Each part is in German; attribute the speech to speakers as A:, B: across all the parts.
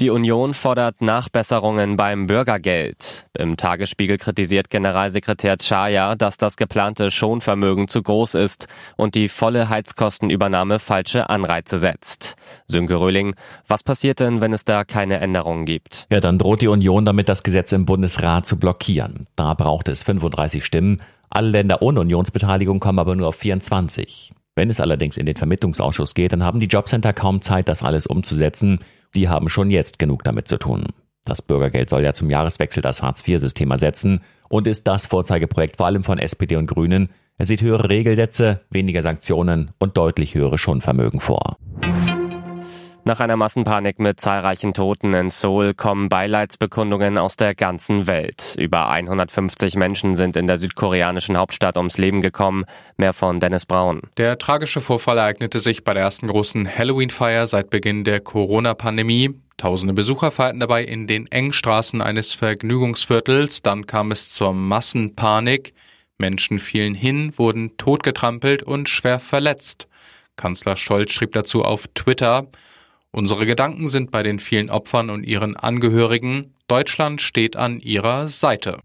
A: Die Union fordert Nachbesserungen beim Bürgergeld. Im Tagesspiegel kritisiert Generalsekretär Chaya, dass das geplante Schonvermögen zu groß ist und die volle Heizkostenübernahme falsche Anreize setzt. Sönke Röhling, was passiert denn, wenn es da keine Änderungen gibt?
B: Ja, dann droht die Union damit, das Gesetz im Bundesrat zu blockieren. Da braucht es 35 Stimmen. Alle Länder ohne Unionsbeteiligung kommen aber nur auf 24. Wenn es allerdings in den Vermittlungsausschuss geht, dann haben die Jobcenter kaum Zeit, das alles umzusetzen. Die haben schon jetzt genug damit zu tun. Das Bürgergeld soll ja zum Jahreswechsel das Hartz-IV-System ersetzen und ist das Vorzeigeprojekt vor allem von SPD und Grünen. Er sieht höhere Regelsätze, weniger Sanktionen und deutlich höhere Schonvermögen vor.
A: Nach einer Massenpanik mit zahlreichen Toten in Seoul kommen Beileidsbekundungen aus der ganzen Welt. Über 150 Menschen sind in der südkoreanischen Hauptstadt ums Leben gekommen. Mehr von Dennis Braun.
C: Der tragische Vorfall ereignete sich bei der ersten großen Halloween-Feier seit Beginn der Corona-Pandemie. Tausende Besucher feierten dabei in den engen Straßen eines Vergnügungsviertels. Dann kam es zur Massenpanik. Menschen fielen hin, wurden totgetrampelt und schwer verletzt. Kanzler Scholz schrieb dazu auf Twitter, Unsere Gedanken sind bei den vielen Opfern und ihren Angehörigen. Deutschland steht an ihrer Seite.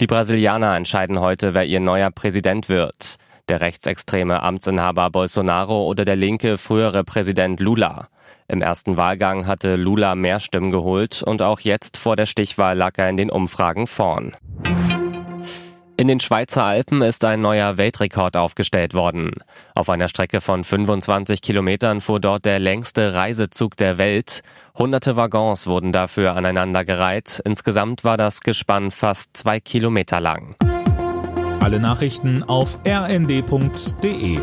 A: Die Brasilianer entscheiden heute, wer ihr neuer Präsident wird. Der rechtsextreme Amtsinhaber Bolsonaro oder der linke frühere Präsident Lula. Im ersten Wahlgang hatte Lula mehr Stimmen geholt und auch jetzt vor der Stichwahl lag er in den Umfragen vorn. In den Schweizer Alpen ist ein neuer Weltrekord aufgestellt worden. Auf einer Strecke von 25 Kilometern fuhr dort der längste Reisezug der Welt. Hunderte Waggons wurden dafür aneinandergereiht. Insgesamt war das Gespann fast zwei Kilometer lang.
D: Alle Nachrichten auf rnd.de